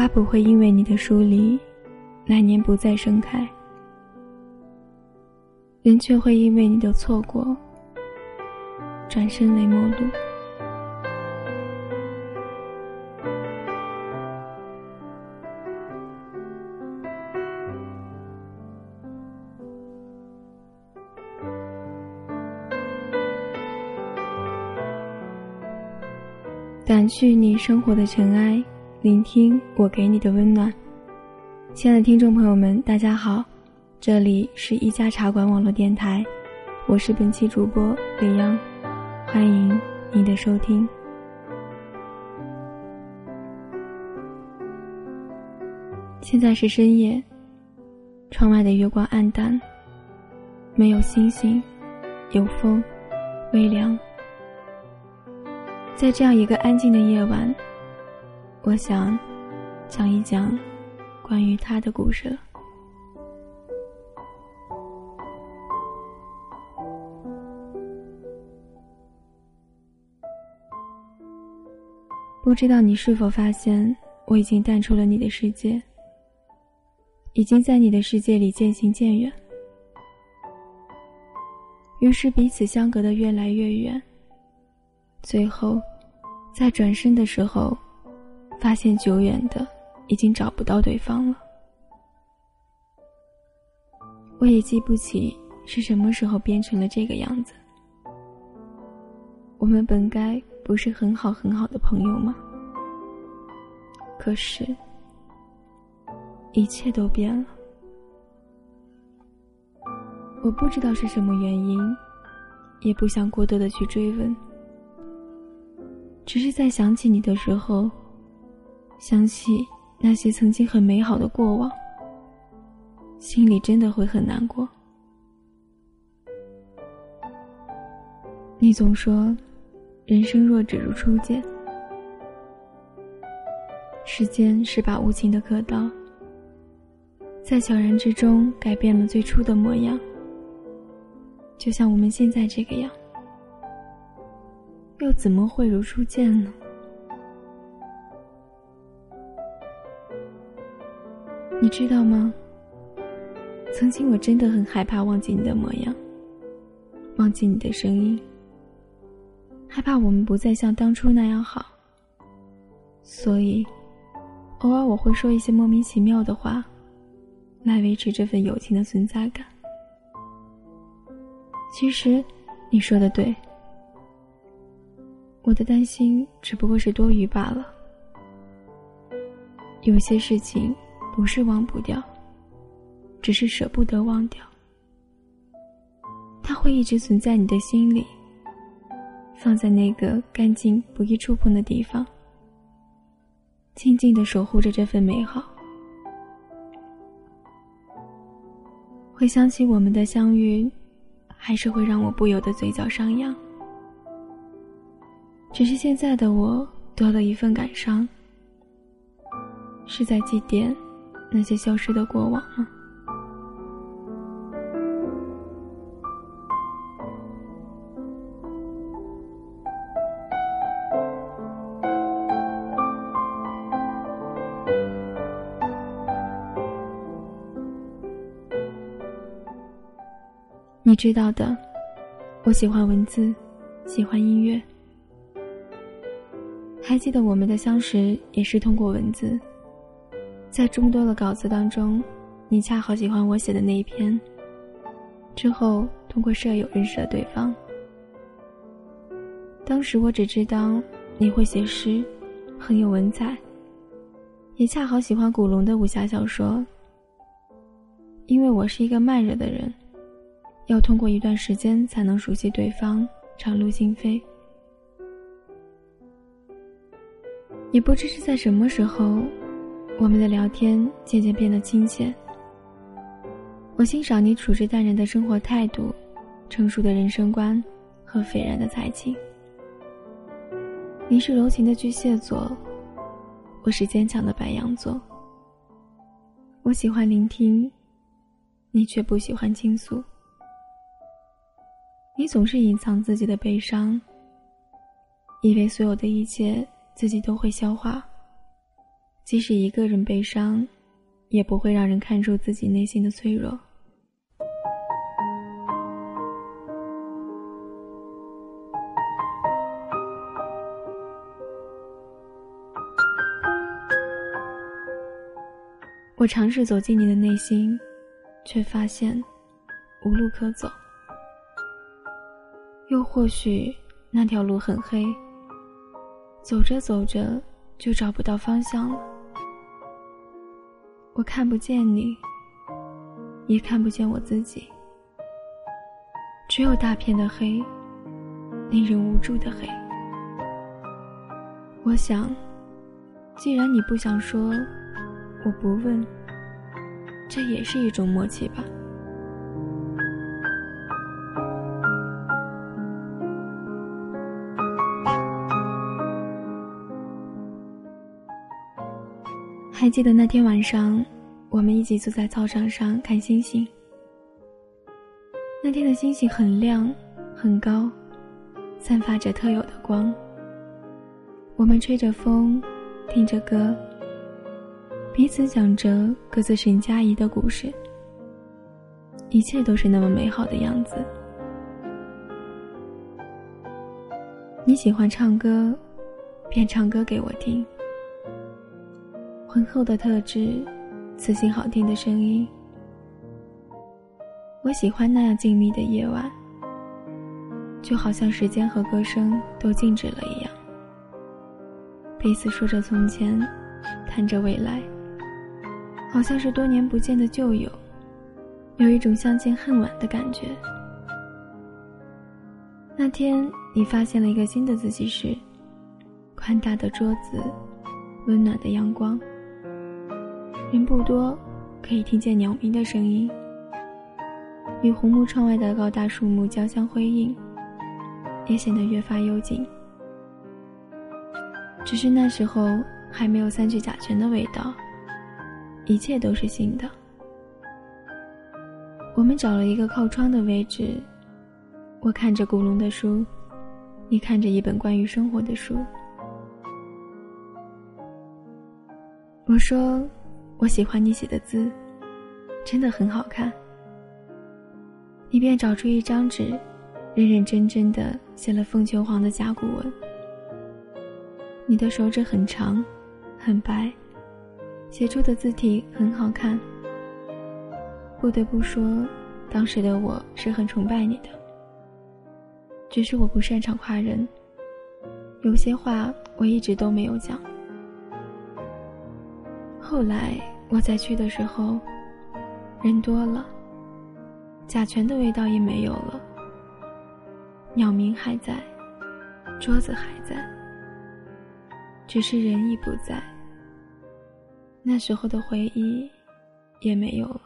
花不会因为你的疏离，来年不再盛开；人却会因为你的错过，转身为陌路。掸去你生活的尘埃，聆听我给你的温暖。亲爱的听众朋友们，大家好，这里是一家茶馆网络电台，我是本期主播李阳，欢迎您的收听。现在是深夜，窗外的月光暗淡，没有星星，有风，微凉。在这样一个安静的夜晚，我想讲一讲关于他的故事了。不知道你是否发现，我已经淡出了你的世界，已经在你的世界里渐行渐远，于是彼此相隔的越来越远，最后。在转身的时候，发现久远的已经找不到对方了。我也记不起是什么时候变成了这个样子。我们本该不是很好很好的朋友吗？可是，一切都变了。我不知道是什么原因，也不想过多的去追问。只是在想起你的时候，想起那些曾经很美好的过往，心里真的会很难过。你总说，人生若只如初见，时间是把无情的刻刀，在悄然之中改变了最初的模样，就像我们现在这个样。又怎么会如初见呢？你知道吗？曾经我真的很害怕忘记你的模样，忘记你的声音，害怕我们不再像当初那样好。所以，偶尔我会说一些莫名其妙的话，来维持这份友情的存在感。其实，你说的对。我的担心只不过是多余罢了。有些事情不是忘不掉，只是舍不得忘掉。它会一直存在你的心里，放在那个干净不易触碰的地方，静静的守护着这份美好。回想起我们的相遇，还是会让我不由得嘴角上扬。只是现在的我多了一份感伤，是在祭奠那些消失的过往吗？你知道的，我喜欢文字，喜欢音乐。还记得我们的相识也是通过文字，在众多的稿子当中，你恰好喜欢我写的那一篇。之后通过舍友认识了对方。当时我只知道你会写诗，很有文采，也恰好喜欢古龙的武侠小说。因为我是一个慢热的人，要通过一段时间才能熟悉对方，敞露心扉。也不知是在什么时候，我们的聊天渐渐变得亲切。我欣赏你处之淡然的生活态度，成熟的人生观和斐然的才情。你是柔情的巨蟹座，我是坚强的白羊座。我喜欢聆听，你却不喜欢倾诉。你总是隐藏自己的悲伤，以为所有的一切。自己都会消化，即使一个人悲伤，也不会让人看出自己内心的脆弱。我尝试走进你的内心，却发现无路可走。又或许那条路很黑，走着走着就找不到方向了。我看不见你，也看不见我自己，只有大片的黑，令人无助的黑。我想，既然你不想说。我不问，这也是一种默契吧。还记得那天晚上，我们一起坐在操场上看星星。那天的星星很亮，很高，散发着特有的光。我们吹着风，听着歌。彼此讲着各自沈佳宜的故事，一切都是那么美好的样子。你喜欢唱歌，便唱歌给我听。浑厚的特质，磁性好听的声音。我喜欢那样静谧的夜晚，就好像时间和歌声都静止了一样。彼此说着从前，谈着未来。好像是多年不见的旧友，有一种相见恨晚的感觉。那天你发现了一个新的自习室，宽大的桌子，温暖的阳光。人不多，可以听见鸟鸣的声音，与红木窗外的高大树木交相辉映，也显得越发幽静。只是那时候还没有三聚甲醛的味道。一切都是新的。我们找了一个靠窗的位置，我看着古龙的书，你看着一本关于生活的书。我说，我喜欢你写的字，真的很好看。你便找出一张纸，认认真真的写了凤求凰的甲骨文。你的手指很长，很白。写出的字体很好看。不得不说，当时的我是很崇拜你的。只是我不擅长夸人，有些话我一直都没有讲。后来我再去的时候，人多了，甲醛的味道也没有了，鸟鸣还在，桌子还在，只是人已不在。那时候的回忆也没有了。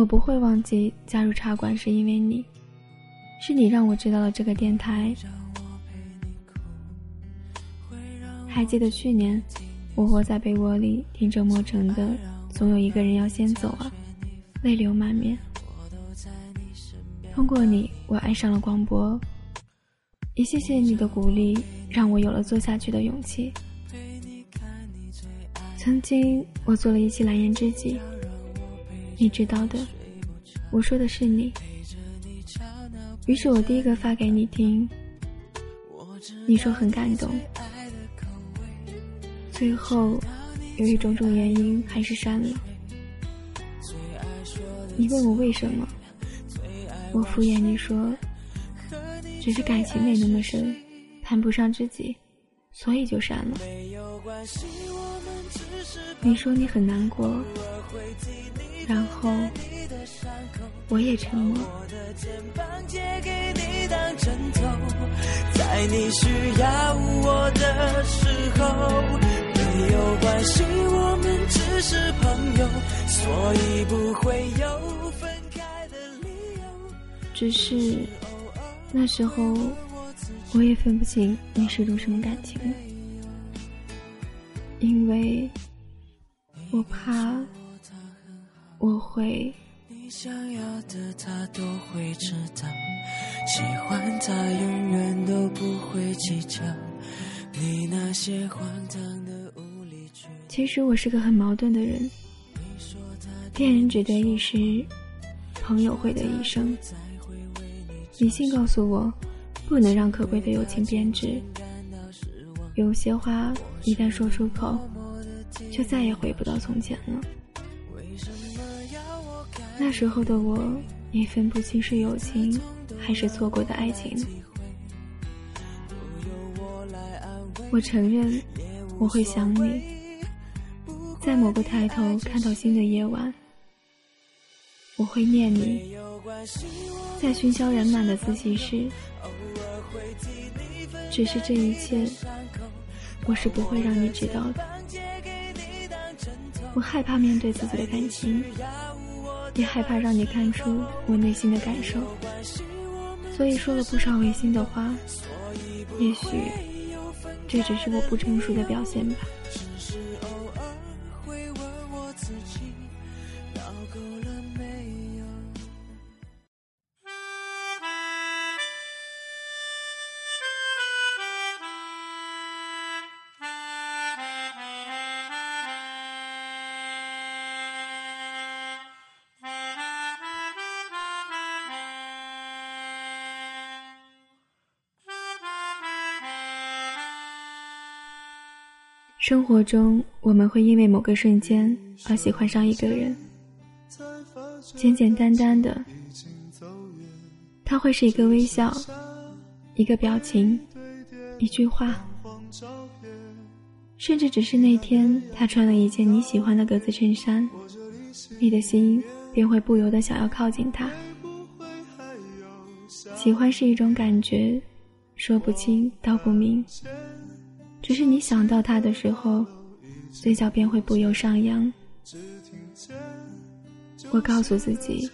我不会忘记加入茶馆是因为你，是你让我知道了这个电台。还记得去年，我窝在被窝里听着莫城的《总有一个人要先走啊》。泪流满面。通过你，我爱上了广播。也谢谢你的鼓励，让我有了做下去的勇气。曾经我做了一期蓝颜知己，你知道的，我说的是你。于是我第一个发给你听，你说很感动。最后，由于种种原因，还是删了。你问我为什么？我敷衍你说，只是感情没那么深，谈不上知己，所以就删了。你说你很难过，然后我也沉默。在你需要我的时候。没有关系，我们只是朋友，所以不会有分开的理由。只是那时候，我也分不清你是种什么感情，因为我怕我会。你想要的他都会知道，喜欢他永远都不会计较。你那些荒唐的无理取闹。其实我是个很矛盾的人，恋人只得一时，朋友会得一生。理性告诉我，不能让可贵的友情变质。有些话一旦说出口，就再也回不到从前了。那时候的我，也分不清是友情还是错过的爱情。我承认，我会想你，在某个抬头看到星的夜晚，我会念你，在喧嚣人满的自习室。只是这一切，我是不会让你知道的。我害怕面对自己的感情。也害怕让你看出我内心的感受，所以说了不少违心的话。也许，这只是我不成熟的表现吧。生活中，我们会因为某个瞬间而喜欢上一个人，简简单单的，他会是一个微笑，一个表情，一句话，甚至只是那天他穿了一件你喜欢的格子衬衫，你的心便会不由得想要靠近他。喜欢是一种感觉，说不清道不明。只是你想到他的时候，嘴角便会不由上扬。我告诉自己，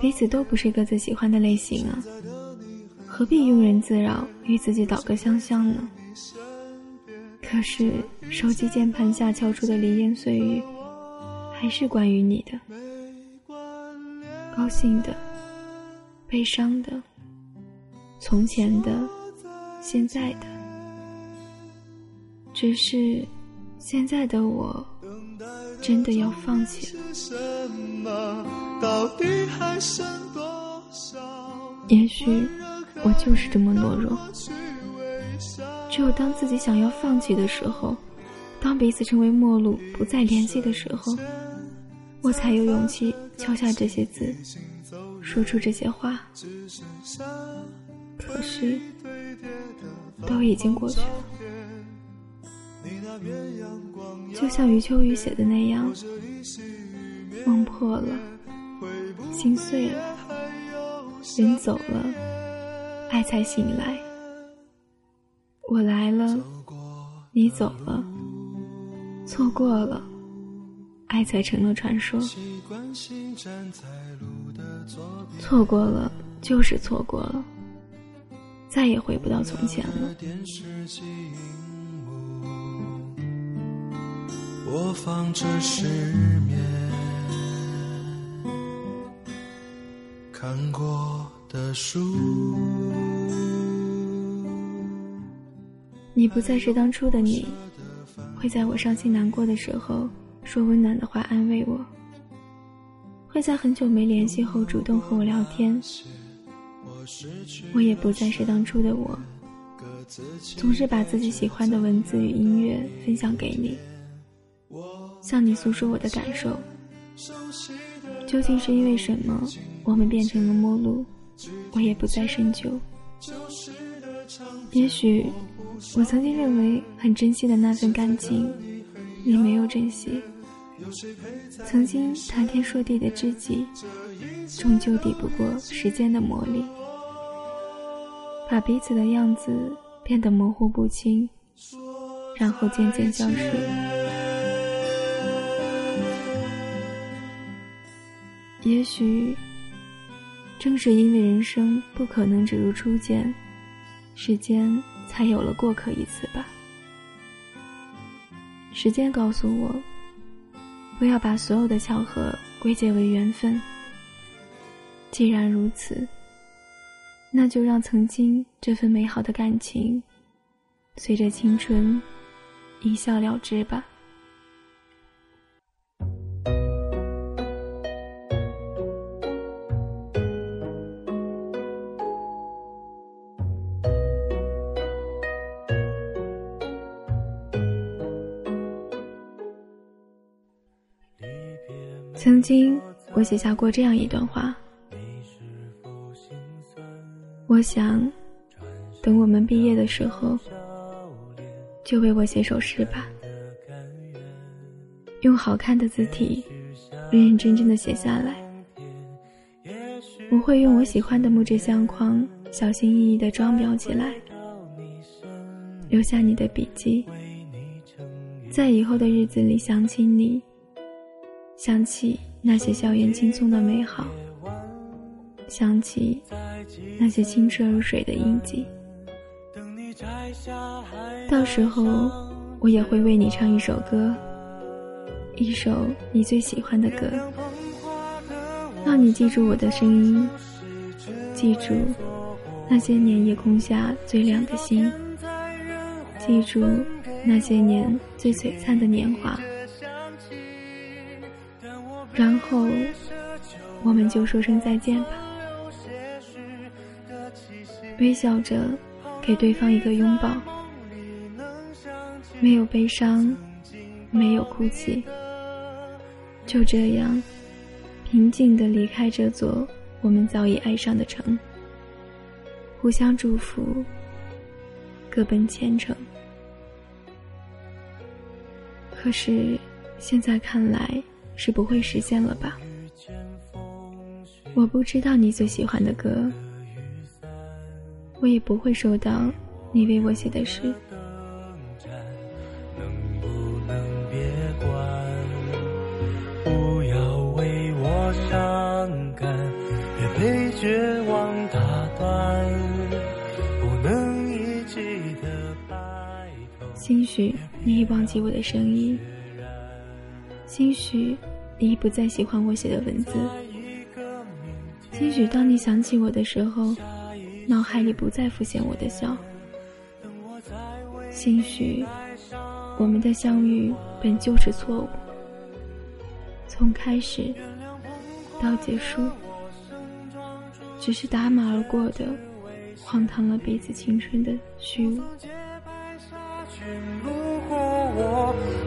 彼此都不是各自喜欢的类型啊，何必庸人自扰，与自己倒戈相向呢？可是手机键盘下敲出的梨言碎语，还是关于你的，高兴的，悲伤的，从前的，现在的。只是，现在的我，真的要放弃了。也许，我就是这么懦弱。只有当自己想要放弃的时候，当彼此成为陌路、不再联系的时候，我才有勇气敲下这些字，说出这些话。可是，都已经过去了。就像余秋雨写的那样，梦破了，心碎了，人走了，爱才醒来。我来了，你走了，错过了，爱才成了传说。错过了就是错过了，再也回不到从前了。播放着失眠看过的书。你不再是当初的你，会在我伤心难过的时候说温暖的话安慰我，会在很久没联系后主动和我聊天。我也不再是当初的我，总是把自己喜欢的文字与音乐分享给你。向你诉说我的感受，究竟是因为什么，我们变成了陌路？我也不再深究。也许，我曾经认为很珍惜的那份感情，你没有珍惜。曾经谈天说地的知己，终究抵不过时间的磨砺，把彼此的样子变得模糊不清，然后渐渐消失。也许，正是因为人生不可能只如初见，时间才有了过客一次吧。时间告诉我，不要把所有的巧合归结为缘分。既然如此，那就让曾经这份美好的感情，随着青春一笑了之吧。曾经，我写下过这样一段话。我想，等我们毕业的时候，就为我写首诗吧。用好看的字体，认认真真的写下来。我会用我喜欢的木质相框，小心翼翼的装裱起来，留下你的笔记，在以后的日子里想起你。想起那些校园轻松的美好，想起那些清澈如水的印记。到时候，我也会为你唱一首歌，一首你最喜欢的歌，让你记住我的声音，记住那些年夜空下最亮的星，记住那些年最璀璨的年华。然后，我们就说声再见吧，微笑着给对方一个拥抱，没有悲伤，没有哭泣，就这样平静的离开这座我们早已爱上的城，互相祝福，各奔前程。可是现在看来。是不会实现了吧？我不知道你最喜欢的歌，我也不会收到你为我写的诗。兴许你已忘记我的声音。兴许你已不再喜欢我写的文字，兴许当你想起我的时候，脑海里不再浮现我的笑。兴许我们的相遇本就是错误，从开始到结束，只是打马而过的，荒唐了彼此青春的虚无。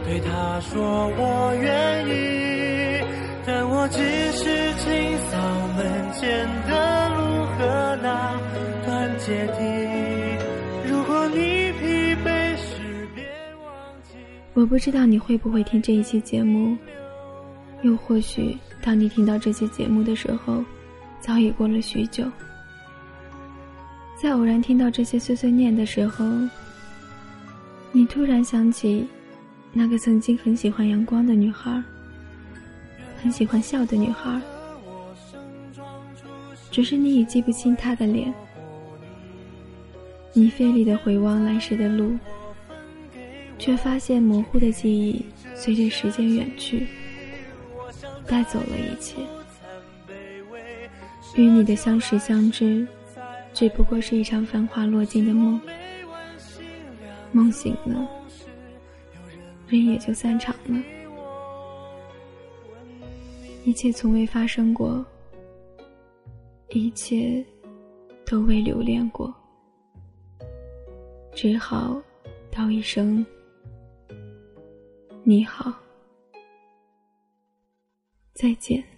对他说我愿意，但我只是清扫门前的路和那段阶梯。如果你疲惫时，别忘记。我不知道你会不会听这一期节目，又或许当你听到这期节目的时候，早已过了许久。在偶然听到这些碎碎念的时候，你突然想起。那个曾经很喜欢阳光的女孩，很喜欢笑的女孩，只是你已记不清她的脸。你费力的回望来时的路，却发现模糊的记忆随着时间远去，带走了一切。与你的相识相知，只不过是一场繁华落尽的梦。梦醒了。人也就散场了，一切从未发生过，一切都未留恋过，只好道一声你好，再见。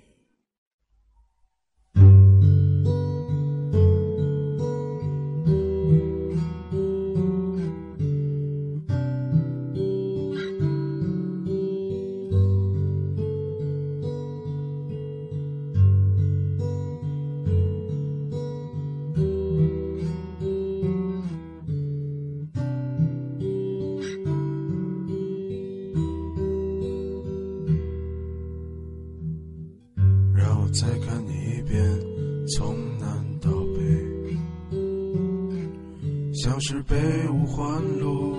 被五环路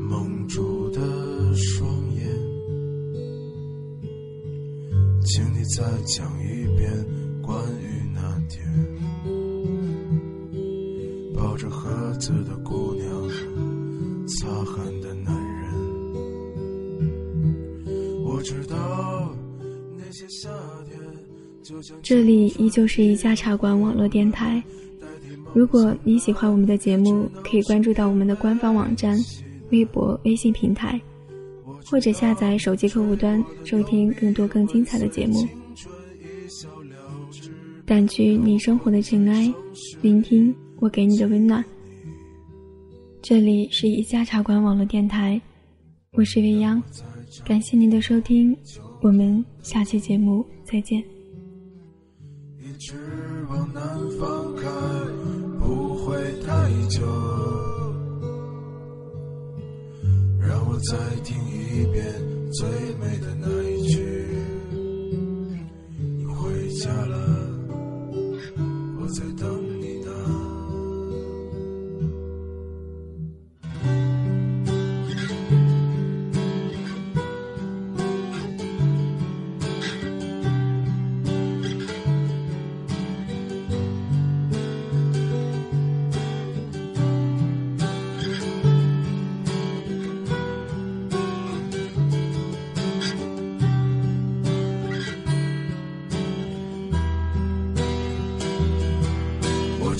蒙住的双眼，请你再讲一遍关于那天抱着盒子的姑娘，擦汗的男人。我知道那些夏天就像这里依旧是一家茶馆网络电台。如果你喜欢我们的节目，可以关注到我们的官方网站、微博、微信平台，或者下载手机客户端收听更多更精彩的节目。掸去你生活的尘埃，聆听我给你的温暖。这里是一家茶馆网络电台，我是未央，感谢您的收听，我们下期节目再见。一直往南方开，不会太久。让我再听一遍最美的那一句：你回家了，我在等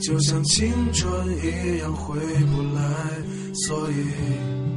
就像青春一样回不来，所以。